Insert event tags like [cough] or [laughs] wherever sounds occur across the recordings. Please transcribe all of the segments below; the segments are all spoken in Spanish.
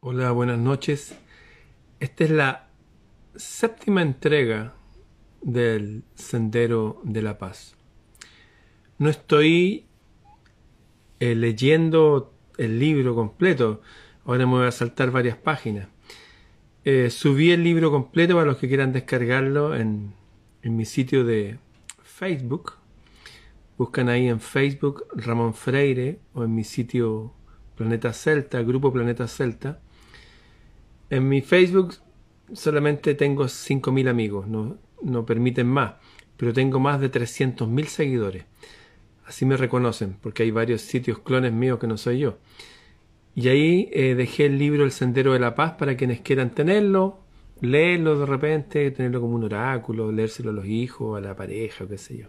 Hola, buenas noches. Esta es la séptima entrega del Sendero de la Paz. No estoy eh, leyendo el libro completo, ahora me voy a saltar varias páginas. Eh, subí el libro completo para los que quieran descargarlo en, en mi sitio de Facebook. Buscan ahí en Facebook Ramón Freire o en mi sitio Planeta Celta, Grupo Planeta Celta. En mi Facebook solamente tengo 5.000 amigos, no, no permiten más, pero tengo más de 300.000 seguidores. Así me reconocen, porque hay varios sitios clones míos que no soy yo. Y ahí eh, dejé el libro El Sendero de la Paz para quienes quieran tenerlo, leerlo de repente, tenerlo como un oráculo, leérselo a los hijos, a la pareja, o qué sé yo.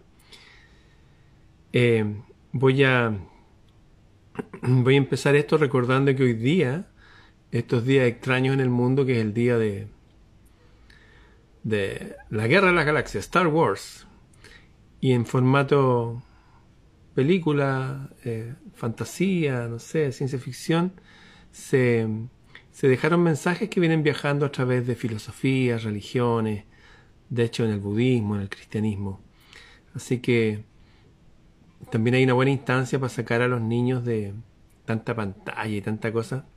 Eh, voy a [clears throat] voy a empezar esto recordando que hoy día, estos días extraños en el mundo, que es el día de de la Guerra de las Galaxias, Star Wars, y en formato película, eh, fantasía, no sé, ciencia ficción, se, se dejaron mensajes que vienen viajando a través de filosofías, religiones, de hecho en el budismo, en el cristianismo. Así que también hay una buena instancia para sacar a los niños de tanta pantalla y tanta cosa.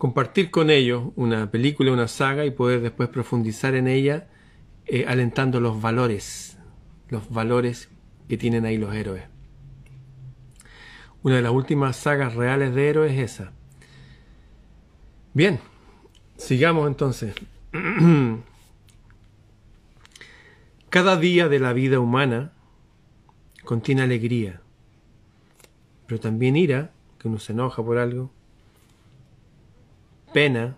Compartir con ellos una película, una saga y poder después profundizar en ella, eh, alentando los valores, los valores que tienen ahí los héroes. Una de las últimas sagas reales de héroes es esa. Bien, sigamos entonces. [clears throat] Cada día de la vida humana contiene alegría, pero también ira, que uno se enoja por algo, pena,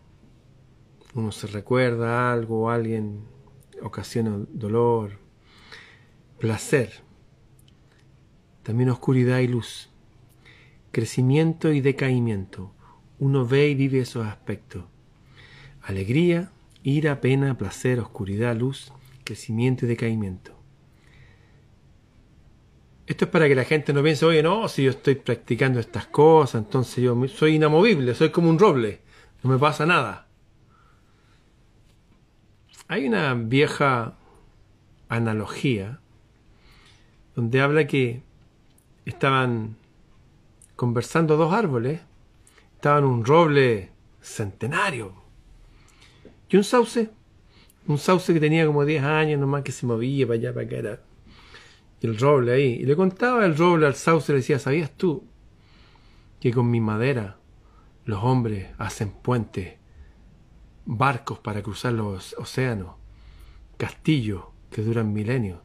uno se recuerda algo alguien ocasiona dolor, placer, también oscuridad y luz, crecimiento y decaimiento, uno ve y vive esos aspectos, alegría, ira, pena, placer, oscuridad, luz, crecimiento y decaimiento. Esto es para que la gente no piense, oye, no, si yo estoy practicando estas cosas, entonces yo soy inamovible, soy como un roble, no me pasa nada. Hay una vieja analogía donde habla que estaban conversando dos árboles, estaban un roble centenario y un sauce, un sauce que tenía como 10 años nomás que se movía para allá, para acá, era el roble ahí. Y le contaba el roble al sauce, le decía, ¿sabías tú que con mi madera los hombres hacen puentes, barcos para cruzar los océanos, castillos que duran milenios?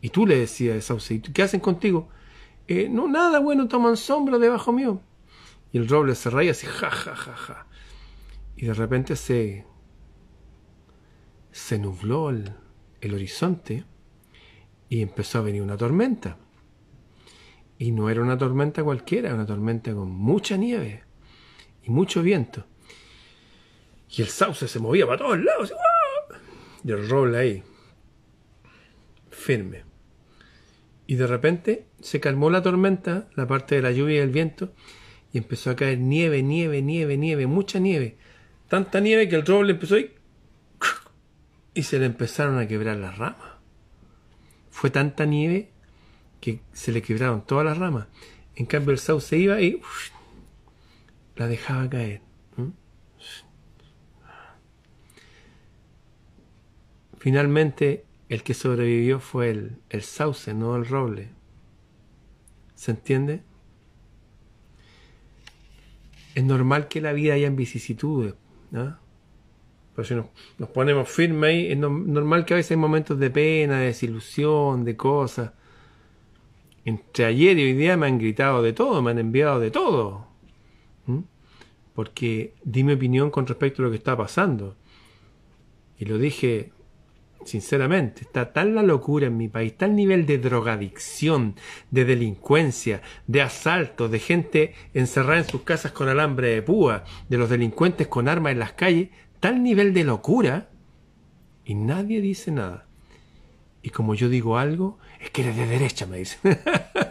Y tú le decías al sauce, ¿qué hacen contigo? Eh, no, nada, bueno, toman sombra debajo mío. Y el roble se reía así, ja, ja, ja, ja. Y de repente se, se nubló el, el horizonte y empezó a venir una tormenta. Y no era una tormenta cualquiera, era una tormenta con mucha nieve y mucho viento. Y el sauce se movía para todos lados. Y el roble ahí, firme. Y de repente se calmó la tormenta, la parte de la lluvia y el viento, y empezó a caer nieve, nieve, nieve, nieve, mucha nieve. Tanta nieve que el roble empezó y, y se le empezaron a quebrar las ramas. Fue tanta nieve que se le quebraron todas las ramas. En cambio el sauce iba y la dejaba caer. Finalmente el que sobrevivió fue el, el sauce, no el roble. ¿Se entiende? Es normal que la vida haya vicisitudes. ¿no? Pero si nos, nos ponemos firmes ahí, es normal que a veces hay momentos de pena, de desilusión, de cosas. Entre ayer y hoy día me han gritado de todo, me han enviado de todo. ¿Mm? Porque di mi opinión con respecto a lo que está pasando. Y lo dije sinceramente, está tan la locura en mi país, tal nivel de drogadicción, de delincuencia, de asalto, de gente encerrada en sus casas con alambre de púa, de los delincuentes con armas en las calles, tal nivel de locura y nadie dice nada. Y como yo digo algo, es que eres de derecha, me dicen.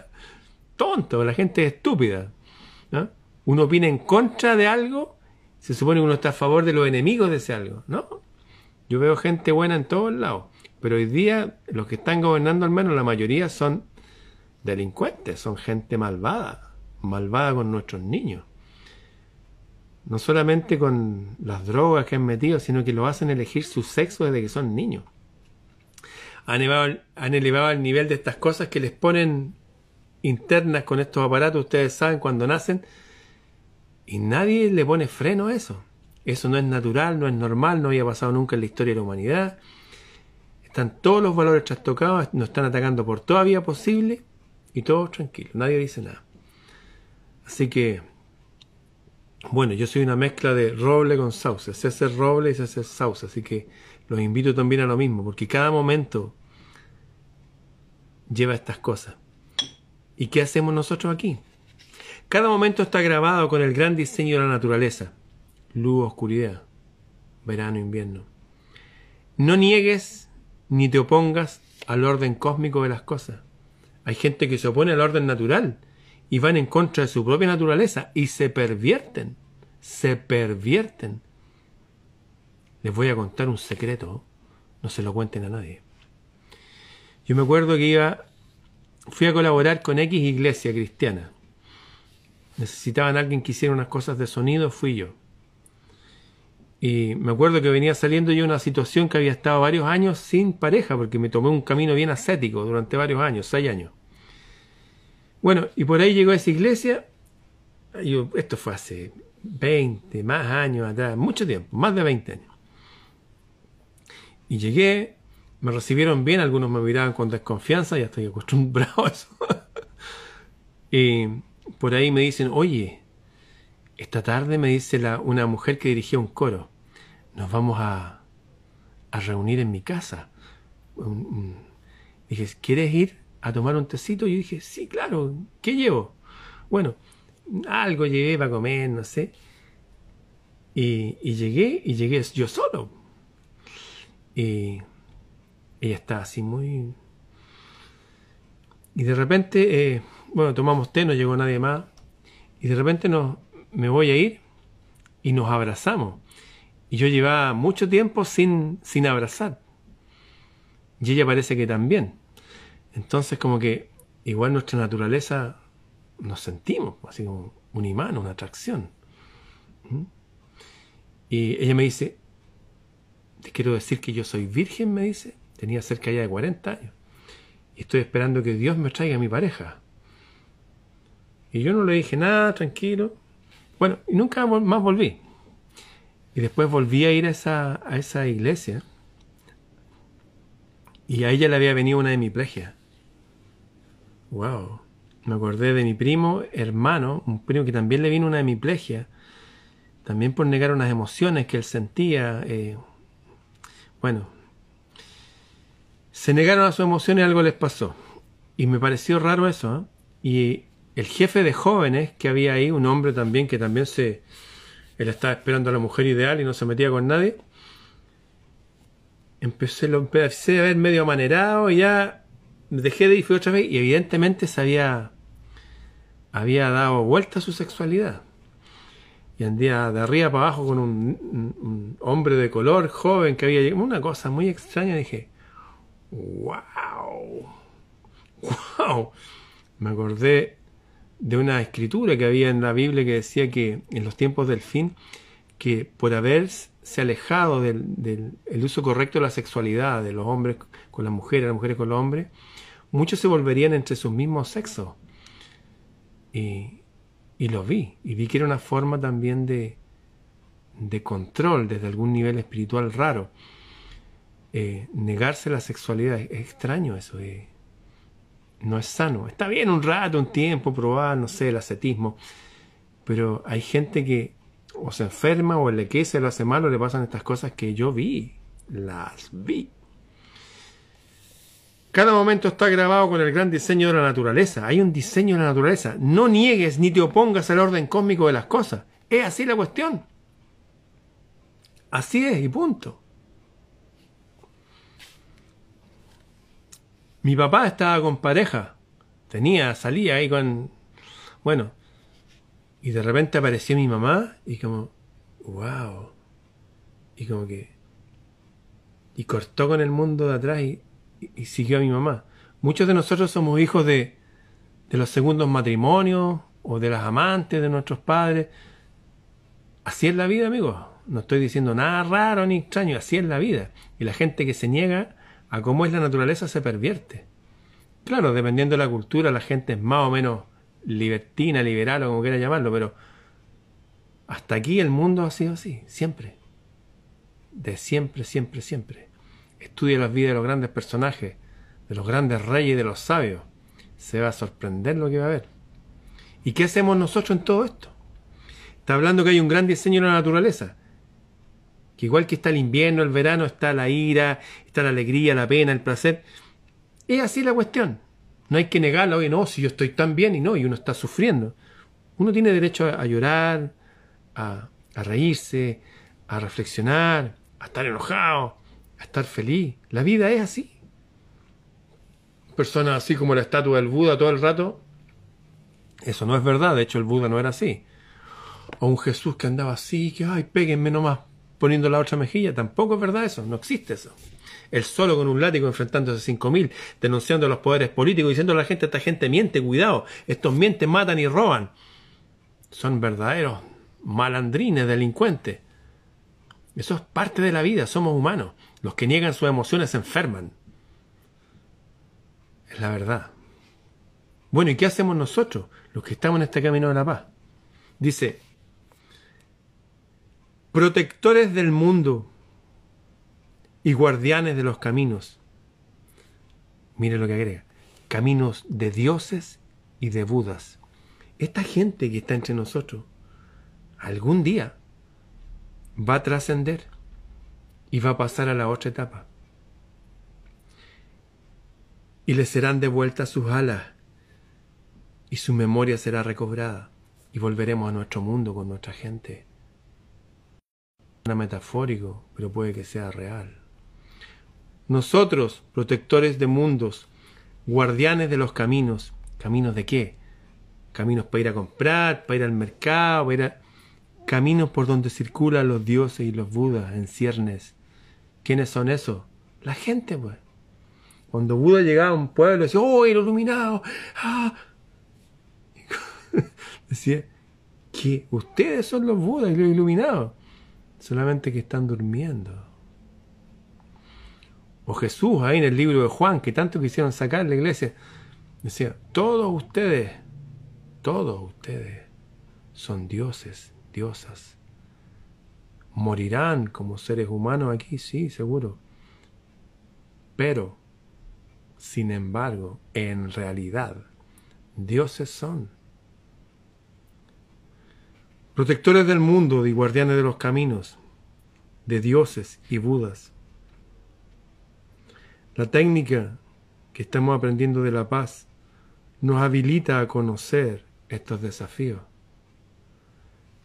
[laughs] Tonto, la gente es estúpida. Uno opina en contra de algo, se supone que uno está a favor de los enemigos de ese algo, ¿no? Yo veo gente buena en todos lados, pero hoy día los que están gobernando al menos la mayoría son delincuentes, son gente malvada, malvada con nuestros niños. No solamente con las drogas que han metido, sino que lo hacen elegir su sexo desde que son niños. Han elevado, el nivel de estas cosas que les ponen internas con estos aparatos, ustedes saben, cuando nacen, y nadie le pone freno a eso. Eso no es natural, no es normal, no había pasado nunca en la historia de la humanidad. Están todos los valores trastocados, nos están atacando por toda vía posible y todos tranquilos, nadie dice nada. Así que, bueno, yo soy una mezcla de roble con sauce, sé hacer roble y sé hacer sauce, así que los invito también a lo mismo, porque cada momento lleva estas cosas. ¿Y qué hacemos nosotros aquí? Cada momento está grabado con el gran diseño de la naturaleza. Luz, oscuridad, verano, invierno. No niegues ni te opongas al orden cósmico de las cosas. Hay gente que se opone al orden natural y van en contra de su propia naturaleza y se pervierten. Se pervierten. Les voy a contar un secreto. No se lo cuenten a nadie. Yo me acuerdo que iba, fui a colaborar con X iglesia cristiana. Necesitaban alguien que hiciera unas cosas de sonido, fui yo. Y me acuerdo que venía saliendo yo una situación que había estado varios años sin pareja, porque me tomé un camino bien ascético durante varios años, seis años. Bueno, y por ahí llegó a esa iglesia. Esto fue hace 20, más años atrás, mucho tiempo, más de 20 años. Y llegué, me recibieron bien, algunos me miraban con desconfianza, ya estoy acostumbrado a eso. [laughs] y por ahí me dicen, oye, esta tarde me dice la, una mujer que dirigía un coro, nos vamos a, reunir en mi casa. Dije, ¿quieres ir a tomar un tecito? Y yo dije, sí, claro, ¿qué llevo? Bueno, algo llevé para comer, no sé. Y, y llegué, y llegué yo solo. Y ella estaba así muy... Y de repente, eh, bueno, tomamos té, no llegó nadie más. Y de repente nos, me voy a ir y nos abrazamos. Y yo llevaba mucho tiempo sin, sin abrazar. Y ella parece que también. Entonces como que igual nuestra naturaleza nos sentimos, así como un imán, una atracción. ¿Mm? Y ella me dice, te quiero decir que yo soy virgen, me dice, tenía cerca ya de 40 años. Y estoy esperando que Dios me traiga a mi pareja. Y yo no le dije nada, tranquilo. Bueno, y nunca más volví. Y después volví a ir a esa, a esa iglesia. Y a ella le había venido una hemiplegia. Wow. Me acordé de mi primo, hermano, un primo que también le vino una hemiplegia. También por negar unas emociones que él sentía. Eh, bueno. Se negaron a sus emociones y algo les pasó. Y me pareció raro eso. ¿eh? Y el jefe de jóvenes que había ahí, un hombre también que también se él estaba esperando a la mujer ideal y no se metía con nadie. Empecé, lo empecé a ver medio amanerado y ya dejé de ir fui otra vez y evidentemente se había, había dado vuelta a su sexualidad. Y andía de arriba para abajo con un, un hombre de color joven que había llegado. Una cosa muy extraña. Dije, wow, wow. Me acordé de una escritura que había en la Biblia que decía que en los tiempos del fin, que por haberse alejado del, uso correcto de la sexualidad de los hombres con las mujeres, las mujeres con los hombres, muchos se volverían entre sus mismos sexos. Y, y lo vi, y vi que era una forma también de, de control desde algún nivel espiritual raro. Eh, negarse la sexualidad, es extraño eso. Eh no es sano. Está bien un rato, un tiempo, probar, no sé, el ascetismo, pero hay gente que o se enferma o le que se lo hace malo, le pasan estas cosas que yo vi, las vi. Cada momento está grabado con el gran diseño de la naturaleza. Hay un diseño de la naturaleza. No niegues ni te opongas al orden cósmico de las cosas. Es así la cuestión. Así es y punto. Mi papá estaba con pareja. Tenía, salía ahí con... Bueno, Y de repente apareció mi mamá y como, wow. Y como que... Y cortó con el mundo de atrás y, y siguió a mi mamá. Muchos de nosotros somos hijos de, de los segundos matrimonios o de las amantes de nuestros padres. Así es la vida, amigos. No estoy diciendo nada raro ni extraño, así es la vida. Y la gente que se niega a cómo es la naturaleza se pervierte. Claro, dependiendo de la cultura, la gente es más o menos libertina, liberal o como quiera llamarlo, pero hasta aquí el mundo ha sido así, siempre. De siempre, siempre, siempre. Estudia las vidas de los grandes personajes, de los grandes reyes y de los sabios. Se va a sorprender lo que va a ver. ¿Y qué hacemos nosotros en todo esto? Está hablando que hay un gran diseño en la naturaleza. Que igual que está el invierno, el verano, está la ira, está la alegría, la pena, el placer. Es así la cuestión. No hay que negarlo, oye, no, si yo estoy tan bien y no, y uno está sufriendo. Uno tiene derecho a, llorar, a, a reírse, a reflexionar, a estar enojado, a estar feliz. La vida es así. Personas así como la estatua del Buda todo el rato, eso no es verdad, de hecho el Buda no era así. O un Jesús que andaba así, que, ay, péguenme nomás poniendo la otra mejilla, tampoco es verdad eso, no existe eso él solo con un látigo enfrentándose a 5.000, denunciando a los poderes políticos, diciendo a la gente, esta gente miente, cuidado, estos mienten, matan y roban. Son verdaderos malandrines, delincuentes. Eso es parte de la vida, somos humanos. Los que niegan sus emociones se enferman. Es la verdad. Bueno, ¿y qué hacemos nosotros, los que estamos en este camino de la paz? Dice, protectores del mundo, y guardianes de los caminos. Mire lo que agrega. Caminos de dioses y de budas. Esta gente que está entre nosotros, algún día va a trascender y va a pasar a la otra etapa. Y le serán devueltas sus alas y su memoria será recobrada y volveremos a nuestro mundo con nuestra gente. Una metafórico, pero puede que sea real. Nosotros, protectores de mundos, guardianes de los caminos. ¿Caminos de qué? Caminos para ir a comprar, para ir al mercado, para ir a... Caminos por donde circulan los dioses y los budas en ciernes. ¿Quiénes son esos? La gente, pues. Cuando Buda llegaba a un pueblo, decía, ¡oh, el iluminado! ¡Ah! [laughs] decía que ustedes son los Budas y los iluminados. Solamente que están durmiendo. O Jesús ahí en el libro de Juan, que tanto quisieron sacar la iglesia, decía, todos ustedes, todos ustedes son dioses, diosas. Morirán como seres humanos aquí, sí, seguro. Pero, sin embargo, en realidad, dioses son. Protectores del mundo y guardianes de los caminos, de dioses y budas. La técnica que estamos aprendiendo de la paz nos habilita a conocer estos desafíos.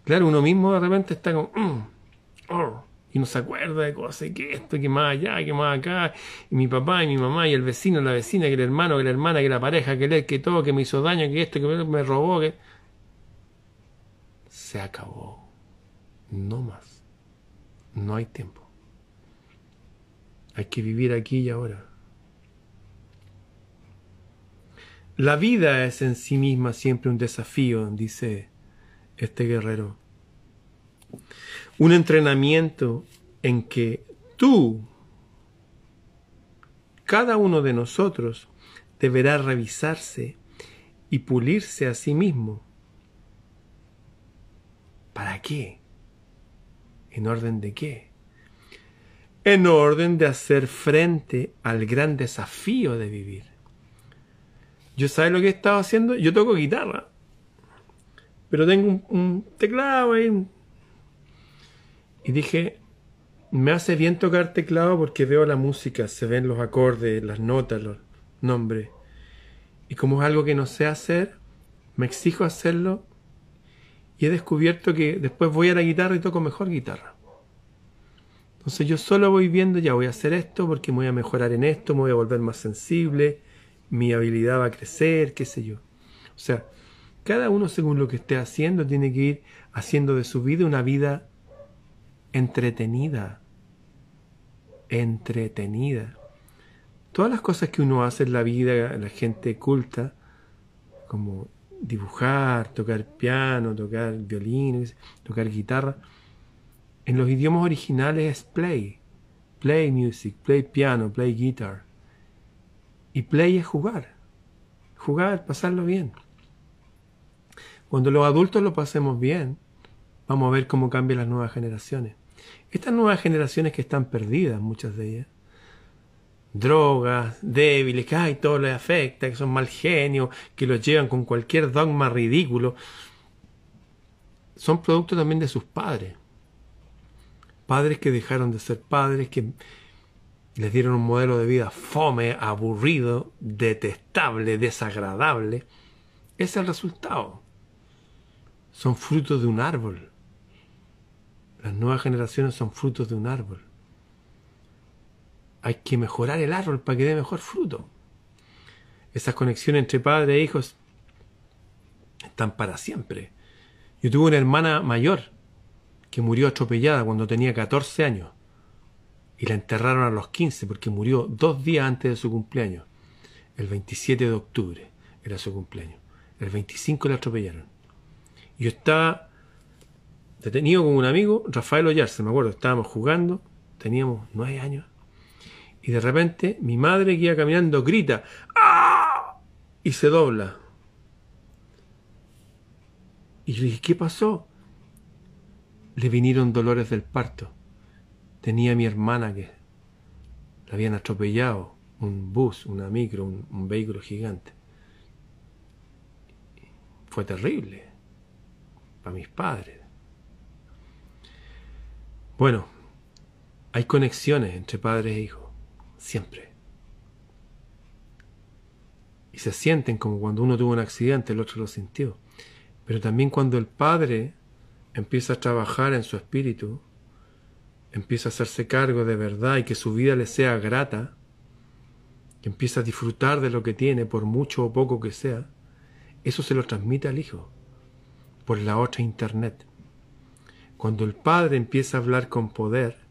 Claro, uno mismo de repente está como, mm, oh", y no se acuerda de cosas, que esto, que más allá, que más acá, y mi papá, y mi mamá, y el vecino, la vecina, que el hermano, que la hermana, que la pareja, que él, que todo, que me hizo daño, que esto, que me robó, que... Se acabó. No más. No hay tiempo. Hay que vivir aquí y ahora. La vida es en sí misma siempre un desafío, dice este guerrero. Un entrenamiento en que tú, cada uno de nosotros, deberá revisarse y pulirse a sí mismo. ¿Para qué? ¿En orden de qué? en orden de hacer frente al gran desafío de vivir. Yo sabes lo que he estado haciendo, yo toco guitarra, pero tengo un, teclado ahí. Y dije, me hace bien tocar teclado porque veo la música, se ven los acordes, las notas, los nombres. Y como es algo que no sé hacer, me exijo hacerlo y he descubierto que después voy a la guitarra y toco mejor guitarra. Entonces yo solo voy viendo, ya voy a hacer esto porque me voy a mejorar en esto, me voy a volver más sensible, mi habilidad va a crecer, qué sé yo. O sea, Cada uno según lo que esté haciendo tiene que ir haciendo de su vida una vida entretenida. Entretenida. Todas las cosas que uno hace en la vida, la gente culta, como dibujar, tocar piano, tocar violín, tocar guitarra, en los idiomas originales es play. Play music, play piano, play guitar. Y play es jugar. Jugar, pasarlo bien. Cuando los adultos lo pasemos bien, vamos a ver cómo cambian las nuevas generaciones. Estas nuevas generaciones que están perdidas, muchas de ellas, drogas, débiles, que ay, todo les afecta, que son mal genios, que los llevan con cualquier dogma ridículo, son producto también de sus padres. Padres que dejaron de ser padres, que les dieron un modelo de vida fome, aburrido, detestable, desagradable. Ese es el resultado son frutos de un árbol. Las nuevas generaciones son frutos de un árbol. Hay que mejorar el árbol para que dé mejor fruto. Esas conexiones entre padre e hijos están para siempre. Yo tuve una hermana mayor que murió atropellada cuando tenía 14 años y la enterraron a los 15 porque murió dos días antes de su cumpleaños. El 27 de octubre era su cumpleaños. El 25 la atropellaron. Yo estaba detenido con un amigo, Rafael Ollarse, me acuerdo, estábamos jugando, teníamos nueve años, y de repente mi madre que iba caminando grita ¡Ah! y se dobla. Y yo dije, ¿qué pasó? Le vinieron dolores del parto. Tenía mi hermana que la habían atropellado, un bus, una micro, un vehículo gigante. Fue terrible a mis padres. Bueno, hay conexiones entre padres e hijos, siempre. Y se sienten como cuando uno tuvo un accidente, el otro lo sintió. Pero también cuando el padre empieza a trabajar en su espíritu, empieza a hacerse cargo de verdad y que su vida le sea grata, empieza a disfrutar de lo que tiene, por mucho o poco que sea, eso se lo transmite al hijo por la otra Internet. Cuando el padre empieza a hablar con poder,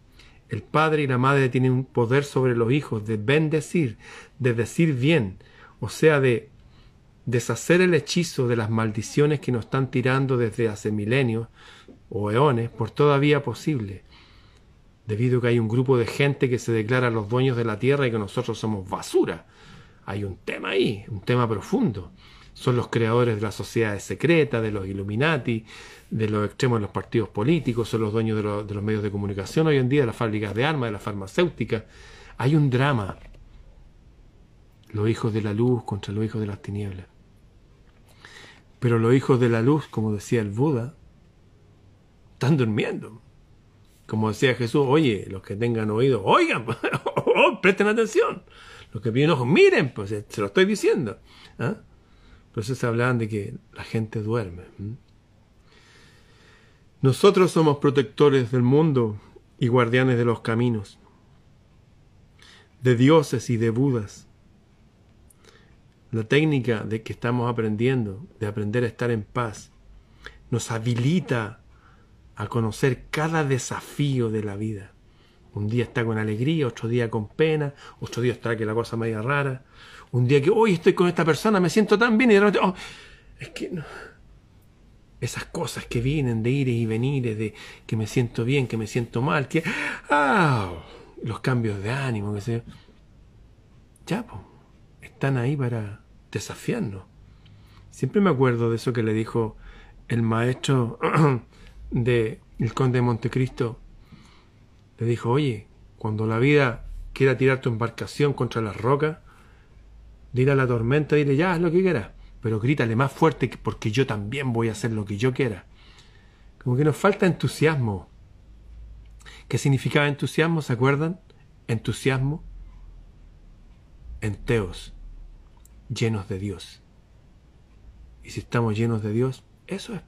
el padre y la madre tienen un poder sobre los hijos de bendecir, de decir bien, o sea, de deshacer el hechizo de las maldiciones que nos están tirando desde hace milenios o eones por toda vía posible, debido a que hay un grupo de gente que se declara los dueños de la tierra y que nosotros somos basura. Hay un tema ahí, un tema profundo son los creadores de las sociedades secretas, de los Illuminati, de los extremos de los partidos políticos, son los dueños de, los medios de comunicación hoy en día, de las fábricas de armas, de las farmacéuticas. Hay un drama. Los hijos de la luz contra los hijos de las tinieblas. Pero los hijos de la luz, como decía el Buda, están durmiendo. Como decía Jesús, oye, los que tengan oído, oigan, [laughs] oh, presten atención. Los que tienen ojos, miren, pues se lo estoy diciendo. ¿Ah? Por eso se hablaban de que la gente duerme. Nosotros somos protectores del mundo y guardianes de los caminos, de dioses y de budas. La técnica de que estamos aprendiendo, de aprender a estar en paz, nos habilita a conocer cada desafío de la vida. Un día está con alegría, otro día con pena, otro día está que la cosa media rara, un día que hoy estoy con esta persona, me siento tan bien y de repente, oh, es que no. Esas cosas que vienen de ir y venir, de que me siento bien, que me siento mal, que. ¡Ah! Los cambios de ánimo, que sé Ya, están ahí para desafiarnos. Siempre me acuerdo de eso que le dijo el maestro [clears throat] de el conde de Montecristo. Le dijo, oye, cuando la vida quiera tirar tu embarcación contra las rocas, Dile a la tormenta, dile ya, haz lo que quieras, pero grítale más fuerte porque yo también voy a hacer lo que yo quiera. Como que nos falta entusiasmo. ¿Qué significaba entusiasmo? ¿Se acuerdan? Entusiasmo. Enteos, llenos de Dios. Y si estamos llenos de Dios, eso es.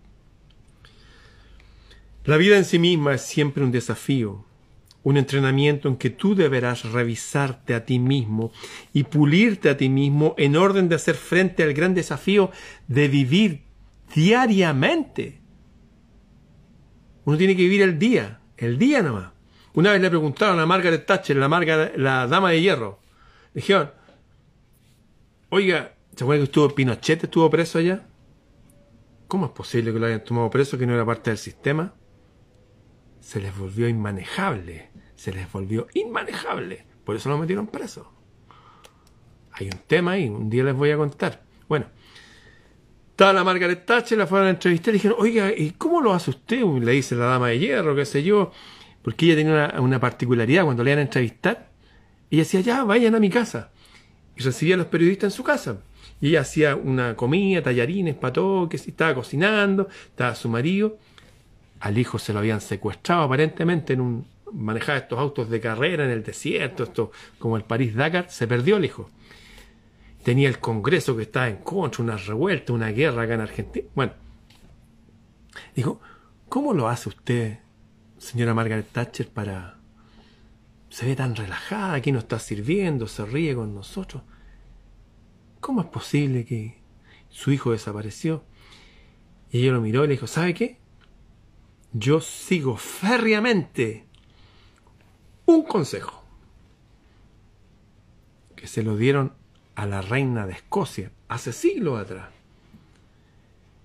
La vida en sí misma es siempre un desafío, un entrenamiento en que tú deberás revisarte a ti mismo y pulirte a ti mismo en orden de hacer frente al gran desafío de vivir diariamente. Uno tiene que vivir el día, el día nomás. Una vez le preguntaron a Margaret Thatcher, la, la dama de hierro, le dijeron, oiga, ¿se acuerda que estuvo Pinochet, estuvo preso allá? ¿Cómo es posible que lo hayan tomado preso, que no era parte del sistema? Se les volvió inmanejable, se les volvió inmanejable. Por eso lo metieron preso. Hay un tema ahí, un día les voy a contar. Bueno, estaba la Margaret Thatcher, la fueron a entrevistar y dijeron, oiga, ¿y cómo lo hace usted? Le dice la dama de hierro, qué sé yo porque ella tenía una, particularidad cuando le iban a entrevistar. Ella decía, ya, vayan a mi casa. Y recibía a los periodistas en su casa. Y ella hacía una comida, tallarines, que estaba cocinando, estaba su marido. Al hijo se lo habían secuestrado aparentemente en un manejaba estos autos de carrera en el desierto, esto como el París Dakar, se perdió el hijo. Tenía el Congreso que estaba en contra, una revuelta, una guerra acá en Argentina. Bueno, dijo, ¿cómo lo hace usted señora Margaret Thatcher para... Se ve tan relajada, aquí nos está sirviendo, se ríe con nosotros. ¿Cómo es posible que su hijo desapareció? Y ella lo miró y le dijo, ¿sabe qué? Yo sigo férreamente un consejo que se lo dieron a la reina de Escocia hace siglos atrás.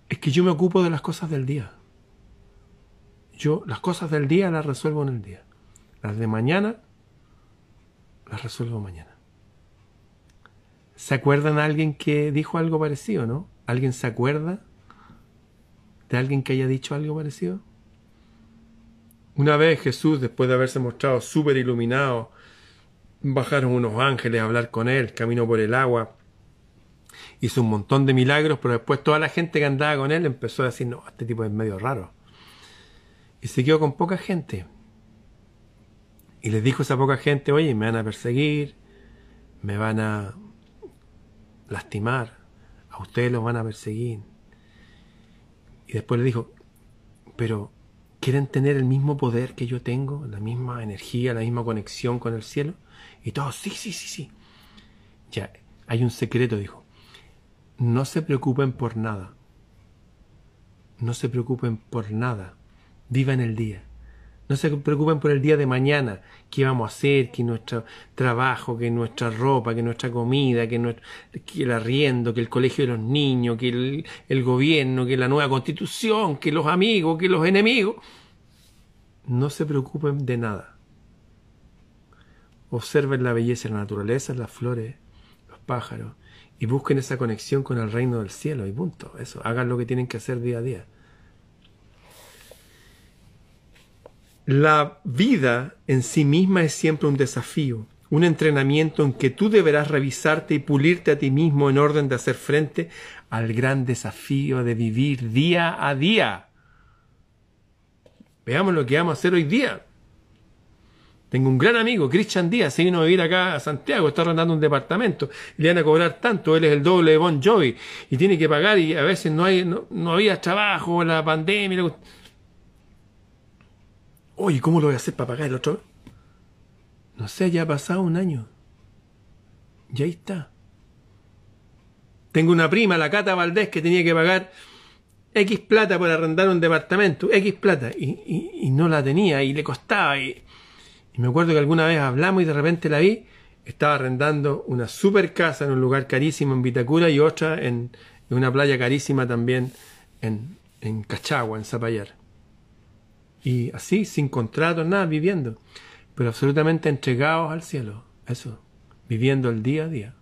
Es que yo me ocupo de las cosas del día. Yo las cosas del día las resuelvo en el día. Las de mañana las resuelvo mañana. ¿Se acuerdan de alguien que dijo algo parecido, no? ¿Alguien se acuerda de alguien que haya dicho algo parecido? Una vez Jesús, después de haberse mostrado súper iluminado, bajaron unos ángeles a hablar con él, caminó por el agua, hizo un montón de milagros, pero después toda la gente que andaba con él empezó a decir, no, este tipo es medio raro y se quedó con poca gente. Y les dijo a esa poca gente, oye, me van a perseguir, me van a lastimar, a ustedes los van a perseguir. Y después le dijo, pero ¿quieren tener el mismo poder que yo tengo, la misma energía, la misma conexión con el cielo? Y todos, sí, sí, sí, sí. Ya, hay un secreto, dijo. No se preocupen por nada. No se preocupen por nada Vivan el día. No se preocupen por el día de mañana, qué vamos a hacer, que nuestro trabajo, que nuestra ropa, que nuestra comida, que, el arriendo, que el colegio de los niños, que el, el gobierno, que la nueva constitución, que los amigos, que los enemigos. No se preocupen de nada. Observen la belleza de la naturaleza, las flores, los pájaros, y busquen esa conexión con el reino del cielo, y punto. Eso, hagan lo que tienen que hacer día a día. La vida en sí misma es siempre un desafío, un entrenamiento en que tú deberás revisarte y pulirte a ti mismo en orden de hacer frente al gran desafío de vivir día a día. Veamos lo que vamos a hacer hoy día. Tengo un gran amigo, Christian Díaz, se vino a vivir acá a Santiago, está arrendando un departamento, le van a cobrar tanto, él es el doble de Bon Jovi, y tiene que pagar y a veces no, hay, no, no había trabajo, la pandemia. Oye, ¿cómo lo voy a hacer para pagar el otro? No sé, ya ha pasado un año. Y ahí está. Tengo una prima, la Cata Valdés, que tenía que pagar X plata por arrendar un departamento, X plata, y, no la tenía, y le costaba. Y, me acuerdo que alguna vez hablamos y de repente la vi, estaba arrendando una super casa en un lugar carísimo en Vitacura y otra en, una playa carísima también en, en Cachagua, en Zapallar. Y así, sin contrato, nada, viviendo. Pero absolutamente entregados al cielo. Eso, viviendo el día a día.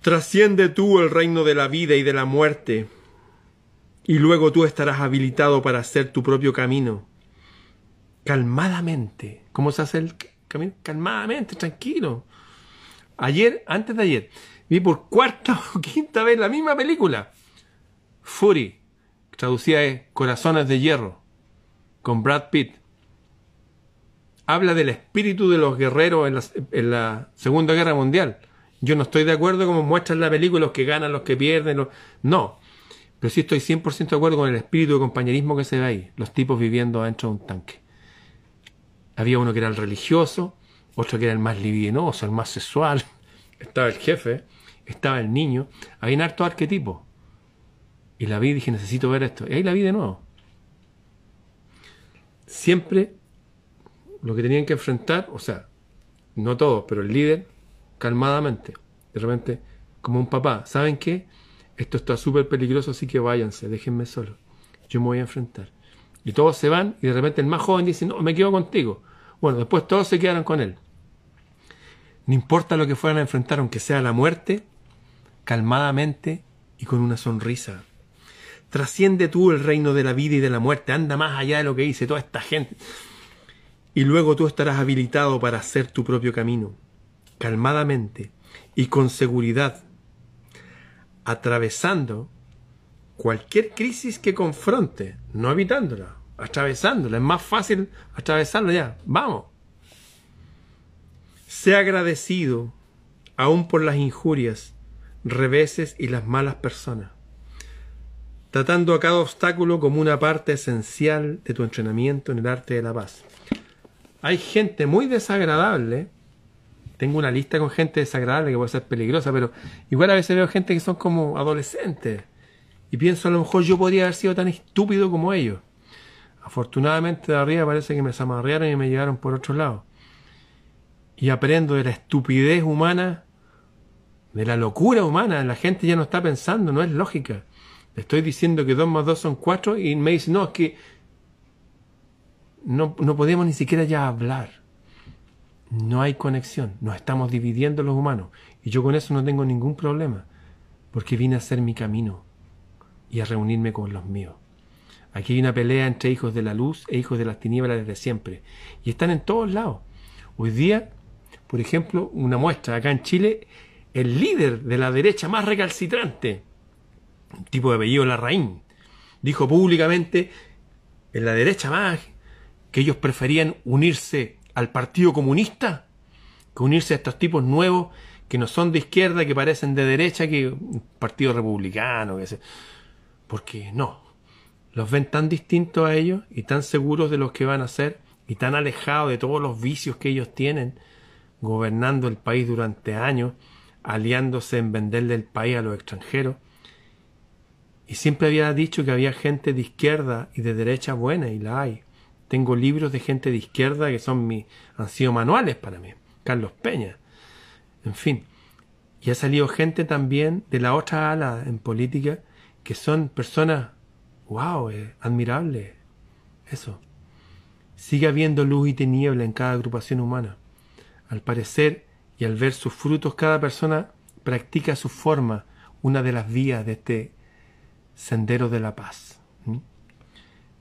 Trasciende tú el reino de la vida y de la muerte, y luego tú estarás habilitado para hacer tu propio camino. Calmadamente. ¿Cómo se hace el camino? Calmadamente, tranquilo. Ayer, antes de ayer, vi por cuarta o [laughs] quinta vez la misma película. Fury traducida es Corazones de Hierro, con Brad Pitt. Habla del espíritu de los guerreros en la, Segunda Guerra Mundial. Yo no estoy de acuerdo como muestran la película, los que ganan, los que pierden, los... no. Pero sí estoy 100% de acuerdo con el espíritu de compañerismo que se ve ahí, los tipos viviendo dentro de un tanque. Había uno que era el religioso, otro que era el más libidinoso, el más sexual. [laughs] Estaba el jefe, estaba el niño, había harto arquetipo. Y la vi y dije, necesito ver esto. Y ahí la vi de nuevo. Siempre lo que tenían que enfrentar, o sea, no todos, pero el líder, calmadamente. De repente, como un papá, ¿saben qué? Esto está súper peligroso, así que váyanse, déjenme solo. Yo me voy a enfrentar. Y todos se van y de repente el más joven dice, no, me quedo contigo. Bueno, después todos se quedaron con él. No importa lo que fueran a enfrentar, aunque sea la muerte, calmadamente y con una sonrisa. Trasciende tú el reino de la vida y de la muerte, anda más allá de lo que dice toda esta gente. Y luego tú estarás habilitado para hacer tu propio camino, calmadamente y con seguridad, atravesando cualquier crisis que confronte, no evitándola, atravesándola. Es más fácil atravesarla ya. Vamos. Sea agradecido aún por las injurias, reveses y las malas personas tratando a cada obstáculo como una parte esencial de tu entrenamiento en el arte de la paz. Hay gente muy desagradable, tengo una lista con gente desagradable que puede ser peligrosa, pero igual a veces veo gente que son como adolescentes y pienso a lo mejor yo podría haber sido tan estúpido como ellos. Afortunadamente de arriba parece que me zamarrearon y me llevaron por otro lado. Y aprendo de la estupidez humana, de la locura humana. La gente ya no está pensando, no es lógica estoy diciendo que 2 más 2 son 4 y me dice, no, es que no, no podemos ni siquiera ya hablar. No hay conexión, nos estamos dividiendo los humanos. Y yo con eso no tengo ningún problema, porque vine a hacer mi camino y a reunirme con los míos. Aquí hay una pelea entre hijos de la luz e hijos de las tinieblas desde siempre. Y están en todos lados. Hoy día, por ejemplo, una muestra acá en Chile, el líder de la derecha más recalcitrante, un tipo de apellido Larraín, dijo públicamente en la derecha más que ellos preferían unirse al Partido Comunista que unirse a estos tipos nuevos que no son de izquierda, que parecen de derecha, que partido republicano, que sé. porque no, los ven tan distintos a ellos y tan seguros de los que van a ser y tan alejados de todos los vicios que ellos tienen, gobernando el país durante años, aliándose en venderle el país a los extranjeros, y siempre había dicho que había gente de izquierda y de derecha buena, y la hay. Tengo libros de gente de izquierda que son mi, han sido manuales para mí. Carlos Peña. En fin. Y ha salido gente también de la otra ala en política que son personas, wow, eh, admirables. Eso. Sigue habiendo luz y tiniebla en cada agrupación humana. Al parecer y al ver sus frutos, cada persona practica su forma, una de las vías de este Sendero de la Paz.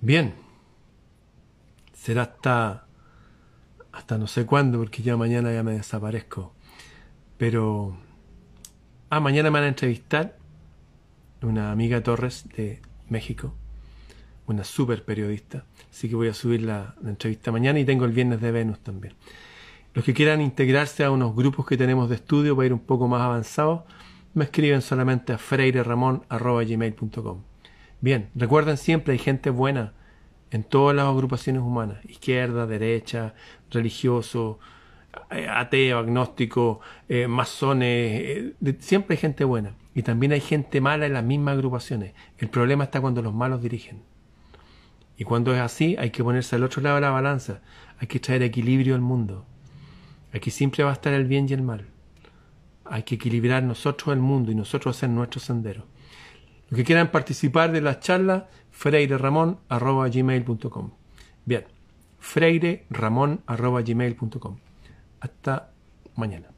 Bien, será hasta, hasta no sé cuándo, porque ya mañana ya me desaparezco. Pero, ah, mañana me van a entrevistar una amiga Torres de México, una super periodista. Así que voy a subir la, la, entrevista mañana y tengo el viernes de Venus también. Los que quieran integrarse a unos grupos que tenemos de estudio para ir un poco más avanzados, me escriben solamente a freireramon.gmail.com. Bien, recuerden siempre, hay gente buena en todas las agrupaciones humanas, izquierda, derecha, religioso, eh, ateo, agnóstico, eh, masones, eh, siempre hay gente buena. Y también hay gente mala en las mismas agrupaciones. El problema está cuando los malos dirigen. Y cuando es así, hay que ponerse al otro lado de la balanza. Hay que traer equilibrio al mundo. Aquí siempre va a estar el bien y el mal. Hay que equilibrar nosotros el mundo y nosotros hacer nuestro sendero. Los que quieran participar de la charla, freireramon.gmail.com. Bien, freireramon.gmail.com. Hasta mañana.